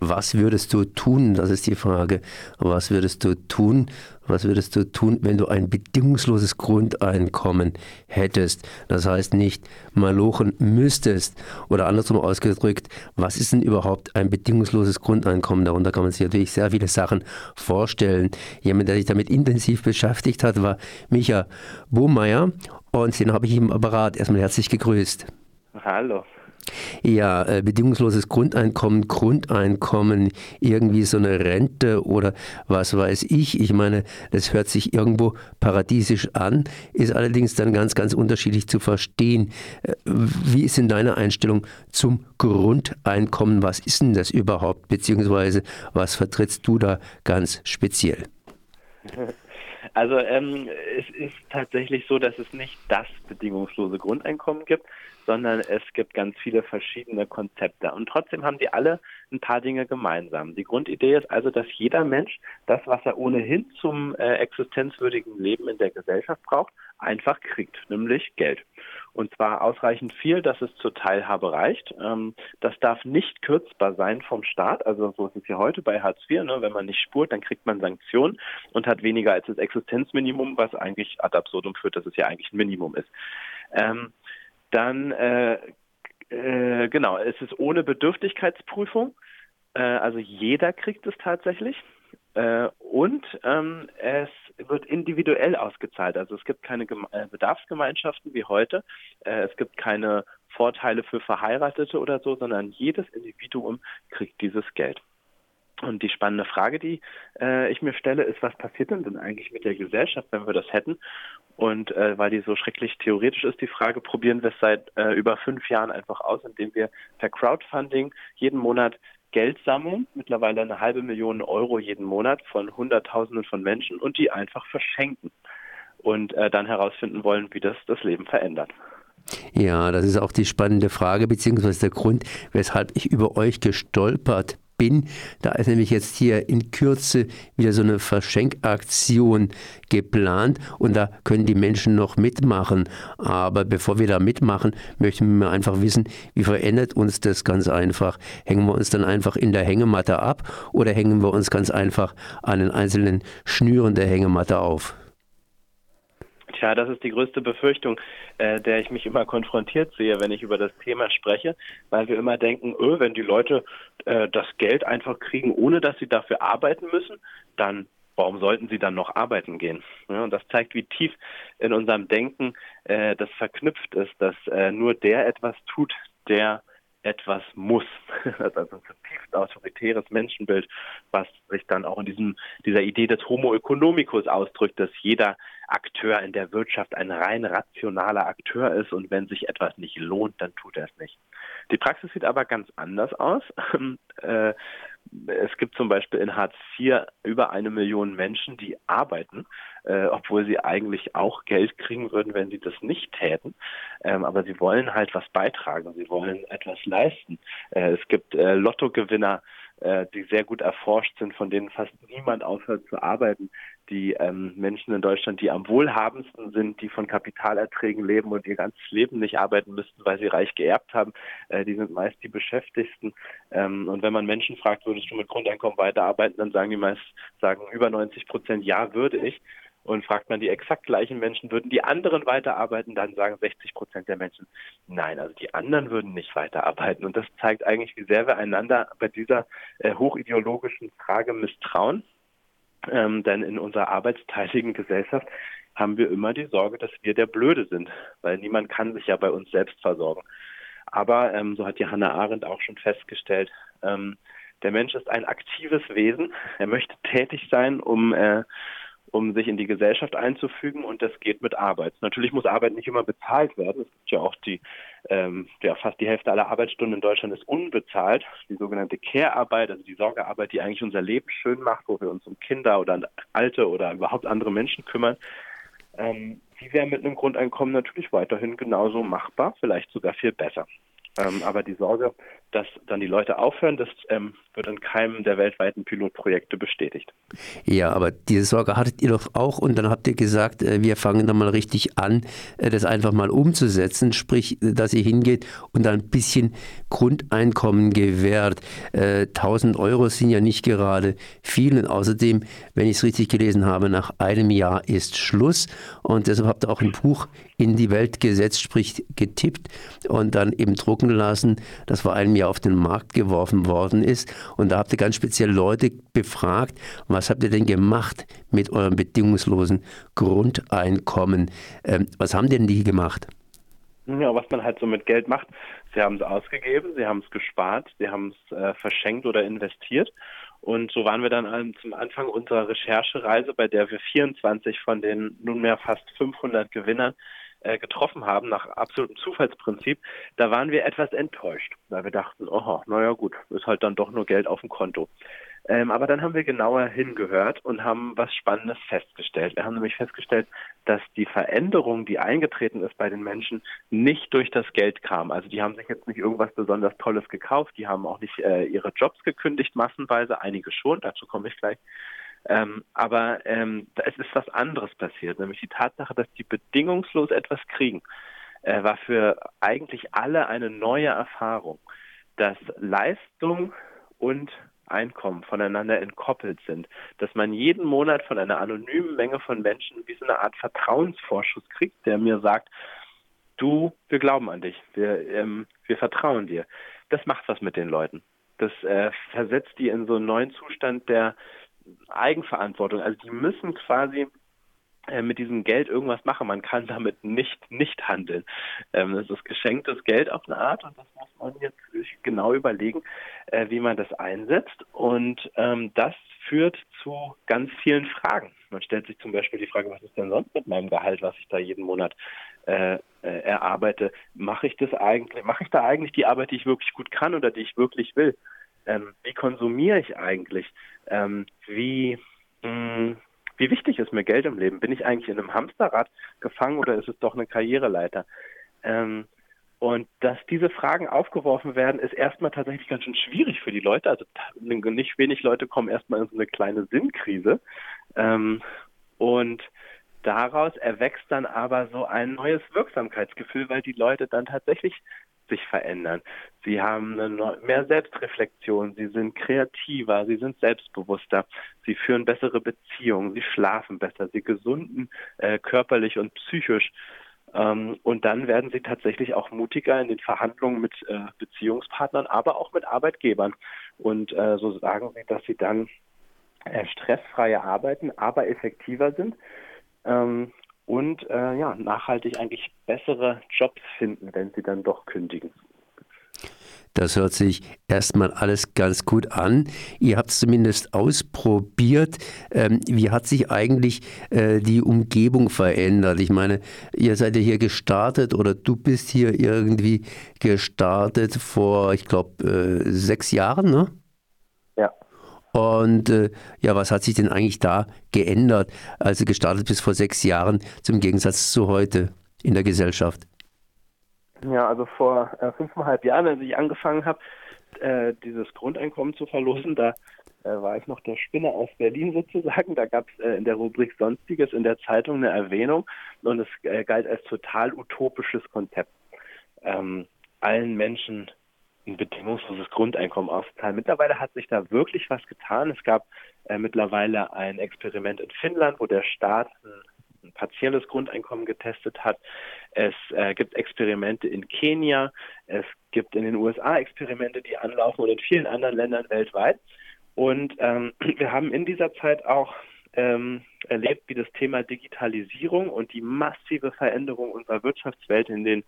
Was würdest du tun? Das ist die Frage. Was würdest du tun? Was würdest du tun, wenn du ein bedingungsloses Grundeinkommen hättest? Das heißt nicht malochen müsstest. Oder andersrum ausgedrückt, was ist denn überhaupt ein bedingungsloses Grundeinkommen? Darunter kann man sich natürlich sehr viele Sachen vorstellen. Jemand, der sich damit intensiv beschäftigt hat, war Micha Bohmeier. Und den habe ich im Apparat erstmal herzlich gegrüßt. Hallo. Ja, äh, bedingungsloses Grundeinkommen, Grundeinkommen, irgendwie so eine Rente oder was weiß ich. Ich meine, das hört sich irgendwo paradiesisch an, ist allerdings dann ganz, ganz unterschiedlich zu verstehen. Äh, wie ist denn deine Einstellung zum Grundeinkommen? Was ist denn das überhaupt? Beziehungsweise was vertrittst du da ganz speziell? Also ähm, es ist tatsächlich so, dass es nicht das bedingungslose Grundeinkommen gibt, sondern es gibt ganz viele verschiedene Konzepte. Und trotzdem haben die alle ein paar Dinge gemeinsam. Die Grundidee ist also, dass jeder Mensch das, was er ohnehin zum äh, existenzwürdigen Leben in der Gesellschaft braucht, einfach kriegt, nämlich Geld. Und zwar ausreichend viel, dass es zur Teilhabe reicht. Ähm, das darf nicht kürzbar sein vom Staat. Also so ist es ja heute bei Hartz IV. Ne? Wenn man nicht spurt, dann kriegt man Sanktionen und hat weniger als das Existenzminimum, was eigentlich ad absurdum führt, dass es ja eigentlich ein Minimum ist. Ähm, dann äh, äh, genau, es ist ohne Bedürftigkeitsprüfung. Äh, also jeder kriegt es tatsächlich. Äh, und ähm, es wird individuell ausgezahlt. Also es gibt keine Geme äh, Bedarfsgemeinschaften wie heute. Äh, es gibt keine Vorteile für Verheiratete oder so, sondern jedes Individuum kriegt dieses Geld. Und die spannende Frage, die äh, ich mir stelle, ist, was passiert denn denn eigentlich mit der Gesellschaft, wenn wir das hätten? Und äh, weil die so schrecklich theoretisch ist, die Frage, probieren wir es seit äh, über fünf Jahren einfach aus, indem wir per Crowdfunding jeden Monat Geld sammeln, mittlerweile eine halbe Million Euro jeden Monat von Hunderttausenden von Menschen und die einfach verschenken und äh, dann herausfinden wollen, wie das das Leben verändert. Ja, das ist auch die spannende Frage, beziehungsweise der Grund, weshalb ich über euch gestolpert bin. Da ist nämlich jetzt hier in Kürze wieder so eine Verschenkaktion geplant und da können die Menschen noch mitmachen. Aber bevor wir da mitmachen, möchten wir einfach wissen, wie verändert uns das ganz einfach? Hängen wir uns dann einfach in der Hängematte ab oder hängen wir uns ganz einfach an den einzelnen Schnüren der Hängematte auf? Tja, das ist die größte Befürchtung, äh, der ich mich immer konfrontiert sehe, wenn ich über das Thema spreche, weil wir immer denken, öh, wenn die Leute äh, das Geld einfach kriegen, ohne dass sie dafür arbeiten müssen, dann warum sollten sie dann noch arbeiten gehen? Ja, und das zeigt, wie tief in unserem Denken äh, das verknüpft ist, dass äh, nur der etwas tut, der etwas muss. Das ist also ein zutiefst autoritäres Menschenbild, was sich dann auch in diesem, dieser Idee des Homo economicus ausdrückt, dass jeder Akteur in der Wirtschaft ein rein rationaler Akteur ist und wenn sich etwas nicht lohnt, dann tut er es nicht. Die Praxis sieht aber ganz anders aus. Es gibt zum Beispiel in Hartz IV über eine Million Menschen, die arbeiten, äh, obwohl sie eigentlich auch Geld kriegen würden, wenn sie das nicht täten. Ähm, aber sie wollen halt was beitragen, sie wollen etwas leisten. Äh, es gibt äh, Lottogewinner, äh, die sehr gut erforscht sind, von denen fast niemand aufhört zu arbeiten. Die ähm, Menschen in Deutschland, die am wohlhabendsten sind, die von Kapitalerträgen leben und ihr ganzes Leben nicht arbeiten müssten, weil sie reich geerbt haben, äh, die sind meist die Beschäftigten. Ähm, und wenn man Menschen fragt, würdest du mit Grundeinkommen weiterarbeiten, dann sagen die meist, sagen über 90 Prozent, ja, würde ich. Und fragt man die exakt gleichen Menschen, würden die anderen weiterarbeiten, dann sagen 60 Prozent der Menschen, nein, also die anderen würden nicht weiterarbeiten. Und das zeigt eigentlich, wie sehr wir einander bei dieser äh, hochideologischen Frage misstrauen. Ähm, denn in unserer arbeitsteiligen Gesellschaft haben wir immer die Sorge, dass wir der Blöde sind, weil niemand kann sich ja bei uns selbst versorgen. Aber ähm, so hat die Hannah Arendt auch schon festgestellt, ähm, der Mensch ist ein aktives Wesen. Er möchte tätig sein, um äh, um sich in die Gesellschaft einzufügen und das geht mit Arbeit. Natürlich muss Arbeit nicht immer bezahlt werden. Es gibt ja auch die, ähm, ja, fast die Hälfte aller Arbeitsstunden in Deutschland ist unbezahlt. Die sogenannte Care-Arbeit, also die Sorgearbeit, die eigentlich unser Leben schön macht, wo wir uns um Kinder oder Alte oder überhaupt andere Menschen kümmern. Ähm, die wäre mit einem Grundeinkommen natürlich weiterhin genauso machbar, vielleicht sogar viel besser. Ähm, aber die Sorge, dass dann die Leute aufhören, das ähm, wird in keinem der weltweiten Pilotprojekte bestätigt. Ja, aber diese Sorge hattet ihr doch auch und dann habt ihr gesagt, äh, wir fangen dann mal richtig an, äh, das einfach mal umzusetzen, sprich, dass ihr hingeht und dann ein bisschen Grundeinkommen gewährt. 1000 äh, Euro sind ja nicht gerade viel und außerdem, wenn ich es richtig gelesen habe, nach einem Jahr ist Schluss und deshalb habt ihr auch ein Buch in die Welt gesetzt, sprich getippt und dann eben drucken lassen, das vor einem Jahr auf den Markt geworfen worden ist. Und da habt ihr ganz speziell Leute befragt, was habt ihr denn gemacht mit eurem bedingungslosen Grundeinkommen? Ähm, was haben denn die gemacht? Ja, was man halt so mit Geld macht. Sie haben es ausgegeben, sie haben es gespart, sie haben es äh, verschenkt oder investiert. Und so waren wir dann zum Anfang unserer Recherchereise, bei der wir 24 von den nunmehr fast 500 Gewinnern äh, getroffen haben, nach absolutem Zufallsprinzip, da waren wir etwas enttäuscht, weil wir dachten, oh, naja gut, ist halt dann doch nur Geld auf dem Konto. Ähm, aber dann haben wir genauer hingehört und haben was Spannendes festgestellt. Wir haben nämlich festgestellt, dass die Veränderung, die eingetreten ist bei den Menschen, nicht durch das Geld kam. Also die haben sich jetzt nicht irgendwas besonders Tolles gekauft, die haben auch nicht äh, ihre Jobs gekündigt, massenweise, einige schon, dazu komme ich gleich, ähm, aber ähm, es ist was anderes passiert, nämlich die Tatsache, dass die bedingungslos etwas kriegen, äh, war für eigentlich alle eine neue Erfahrung, dass Leistung und Einkommen voneinander entkoppelt sind, dass man jeden Monat von einer anonymen Menge von Menschen wie so eine Art Vertrauensvorschuss kriegt, der mir sagt, du, wir glauben an dich, wir, ähm, wir vertrauen dir. Das macht was mit den Leuten. Das äh, versetzt die in so einen neuen Zustand der Eigenverantwortung. Also die müssen quasi äh, mit diesem Geld irgendwas machen. Man kann damit nicht nicht handeln. Ähm, das ist geschenktes Geld auf eine Art und das muss man jetzt genau überlegen, äh, wie man das einsetzt. Und ähm, das führt zu ganz vielen Fragen. Man stellt sich zum Beispiel die Frage, was ist denn sonst mit meinem Gehalt, was ich da jeden Monat äh, erarbeite? Mache ich das eigentlich? Mache ich da eigentlich die Arbeit, die ich wirklich gut kann oder die ich wirklich will? Ähm, wie konsumiere ich eigentlich? Ähm, wie, mh, mm, wie wichtig ist mir Geld im Leben? Bin ich eigentlich in einem Hamsterrad gefangen oder ist es doch eine Karriereleiter? Ähm, und dass diese Fragen aufgeworfen werden, ist erstmal tatsächlich ganz schön schwierig für die Leute. Also nicht wenig Leute kommen erstmal in so eine kleine Sinnkrise. Ähm, und daraus erwächst dann aber so ein neues Wirksamkeitsgefühl, weil die Leute dann tatsächlich sich verändern. Sie haben mehr Selbstreflexion, sie sind kreativer, sie sind selbstbewusster, sie führen bessere Beziehungen, sie schlafen besser, sie gesunden äh, körperlich und psychisch. Ähm, und dann werden sie tatsächlich auch mutiger in den Verhandlungen mit äh, Beziehungspartnern, aber auch mit Arbeitgebern. Und äh, so sagen sie, dass sie dann äh, stressfreie arbeiten, aber effektiver sind. Ähm, und äh, ja, nachhaltig eigentlich bessere Jobs finden, wenn sie dann doch kündigen. Das hört sich erstmal alles ganz gut an. Ihr habt es zumindest ausprobiert. Ähm, wie hat sich eigentlich äh, die Umgebung verändert? Ich meine, ihr seid ja hier gestartet oder du bist hier irgendwie gestartet vor, ich glaube, äh, sechs Jahren, ne? Und äh, ja, was hat sich denn eigentlich da geändert, also gestartet bis vor sechs Jahren, zum Gegensatz zu heute in der Gesellschaft? Ja, also vor äh, fünfeinhalb Jahren, als ich angefangen habe, äh, dieses Grundeinkommen zu verlosen, da äh, war ich noch der Spinner aus Berlin sozusagen. Da gab es äh, in der Rubrik Sonstiges in der Zeitung eine Erwähnung und es äh, galt als total utopisches Konzept. Ähm, allen Menschen ein bedingungsloses Grundeinkommen auszahlen. Mittlerweile hat sich da wirklich was getan. Es gab äh, mittlerweile ein Experiment in Finnland, wo der Staat ein, ein partielles Grundeinkommen getestet hat. Es äh, gibt Experimente in Kenia, es gibt in den USA Experimente, die anlaufen und in vielen anderen Ländern weltweit. Und ähm, wir haben in dieser Zeit auch ähm, erlebt, wie das Thema Digitalisierung und die massive Veränderung unserer Wirtschaftswelt in den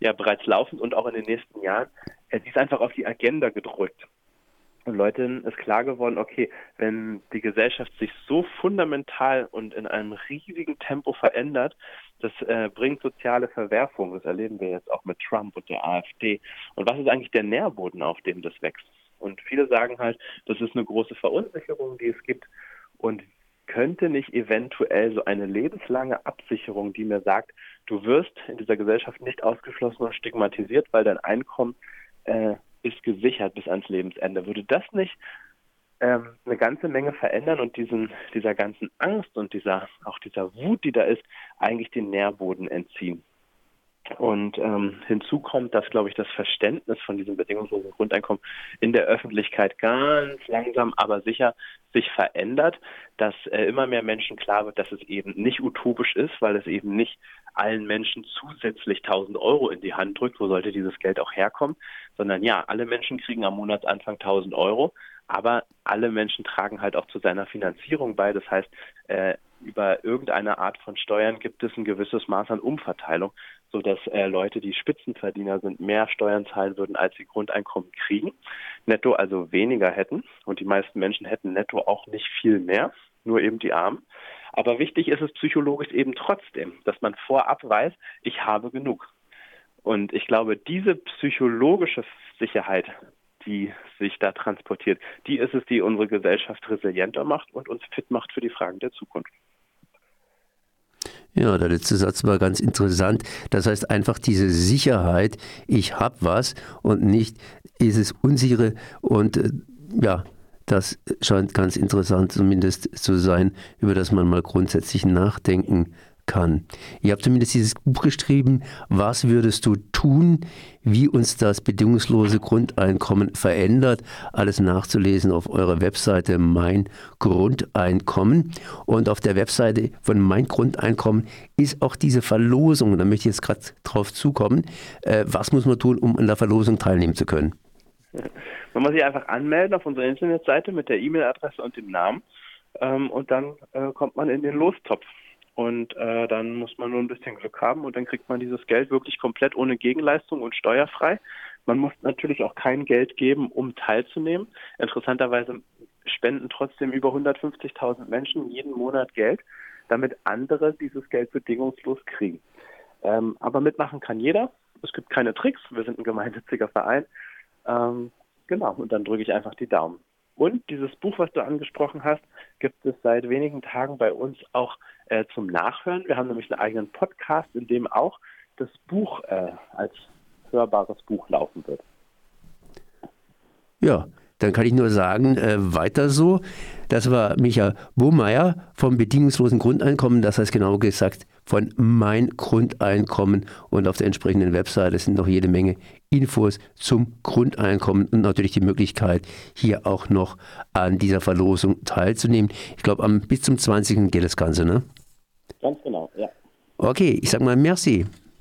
ja bereits laufend und auch in den nächsten Jahren, äh, die ist einfach auf die Agenda gedrückt. Und Leuten ist klar geworden, okay, wenn die Gesellschaft sich so fundamental und in einem riesigen Tempo verändert, das äh, bringt soziale Verwerfungen. Das erleben wir jetzt auch mit Trump und der AfD. Und was ist eigentlich der Nährboden, auf dem das wächst? Und viele sagen halt, das ist eine große Verunsicherung, die es gibt. Und könnte nicht eventuell so eine lebenslange Absicherung, die mir sagt, du wirst in dieser Gesellschaft nicht ausgeschlossen und stigmatisiert, weil dein Einkommen äh, ist gesichert bis ans Lebensende. Würde das nicht ähm, eine ganze Menge verändern und diesen, dieser ganzen Angst und dieser, auch dieser Wut, die da ist, eigentlich den Nährboden entziehen? Und ähm, hinzu kommt, dass, glaube ich, das Verständnis von diesem bedingungslosen Grundeinkommen in der Öffentlichkeit ganz langsam, aber sicher sich verändert, dass äh, immer mehr Menschen klar wird, dass es eben nicht utopisch ist, weil es eben nicht allen Menschen zusätzlich 1000 Euro in die Hand drückt, wo sollte dieses Geld auch herkommen, sondern ja, alle Menschen kriegen am Monatsanfang 1000 Euro, aber alle Menschen tragen halt auch zu seiner Finanzierung bei. Das heißt, äh, über irgendeine Art von Steuern gibt es ein gewisses Maß an Umverteilung, sodass äh, Leute, die Spitzenverdiener sind, mehr Steuern zahlen würden, als sie Grundeinkommen kriegen, netto also weniger hätten. Und die meisten Menschen hätten netto auch nicht viel mehr, nur eben die Armen. Aber wichtig ist es psychologisch eben trotzdem, dass man vorab weiß, ich habe genug. Und ich glaube, diese psychologische Sicherheit, die sich da transportiert, die ist es, die unsere Gesellschaft resilienter macht und uns fit macht für die Fragen der Zukunft. Ja, der letzte Satz war ganz interessant. Das heißt einfach diese Sicherheit, ich habe was und nicht dieses Unsichere und äh, ja, das scheint ganz interessant zumindest zu sein, über das man mal grundsätzlich nachdenken kann. Ihr habt zumindest dieses Buch geschrieben, was würdest du tun, wie uns das bedingungslose Grundeinkommen verändert. Alles nachzulesen auf eurer Webseite Mein Grundeinkommen. Und auf der Webseite von Mein Grundeinkommen ist auch diese Verlosung, da möchte ich jetzt gerade drauf zukommen. Äh, was muss man tun, um an der Verlosung teilnehmen zu können? Man muss sich einfach anmelden auf unserer Internetseite mit der E-Mail-Adresse und dem Namen. Ähm, und dann äh, kommt man in den Lostopf. Und äh, dann muss man nur ein bisschen Glück haben und dann kriegt man dieses Geld wirklich komplett ohne Gegenleistung und steuerfrei. Man muss natürlich auch kein Geld geben, um teilzunehmen. Interessanterweise spenden trotzdem über 150.000 Menschen jeden Monat Geld, damit andere dieses Geld bedingungslos kriegen. Ähm, aber mitmachen kann jeder. Es gibt keine Tricks. Wir sind ein gemeinnütziger Verein. Ähm, genau, und dann drücke ich einfach die Daumen. Und dieses Buch, was du angesprochen hast, gibt es seit wenigen Tagen bei uns auch äh, zum Nachhören. Wir haben nämlich einen eigenen Podcast, in dem auch das Buch äh, als hörbares Buch laufen wird. Ja, dann kann ich nur sagen, äh, weiter so. Das war Micha Burmeier vom bedingungslosen Grundeinkommen, das heißt genau gesagt von Mein Grundeinkommen. Und auf der entsprechenden Webseite sind noch jede Menge Infos zum Grundeinkommen und natürlich die Möglichkeit, hier auch noch an dieser Verlosung teilzunehmen. Ich glaube, bis zum 20. geht das Ganze, ne? Ganz genau, ja. Okay, ich sage mal merci.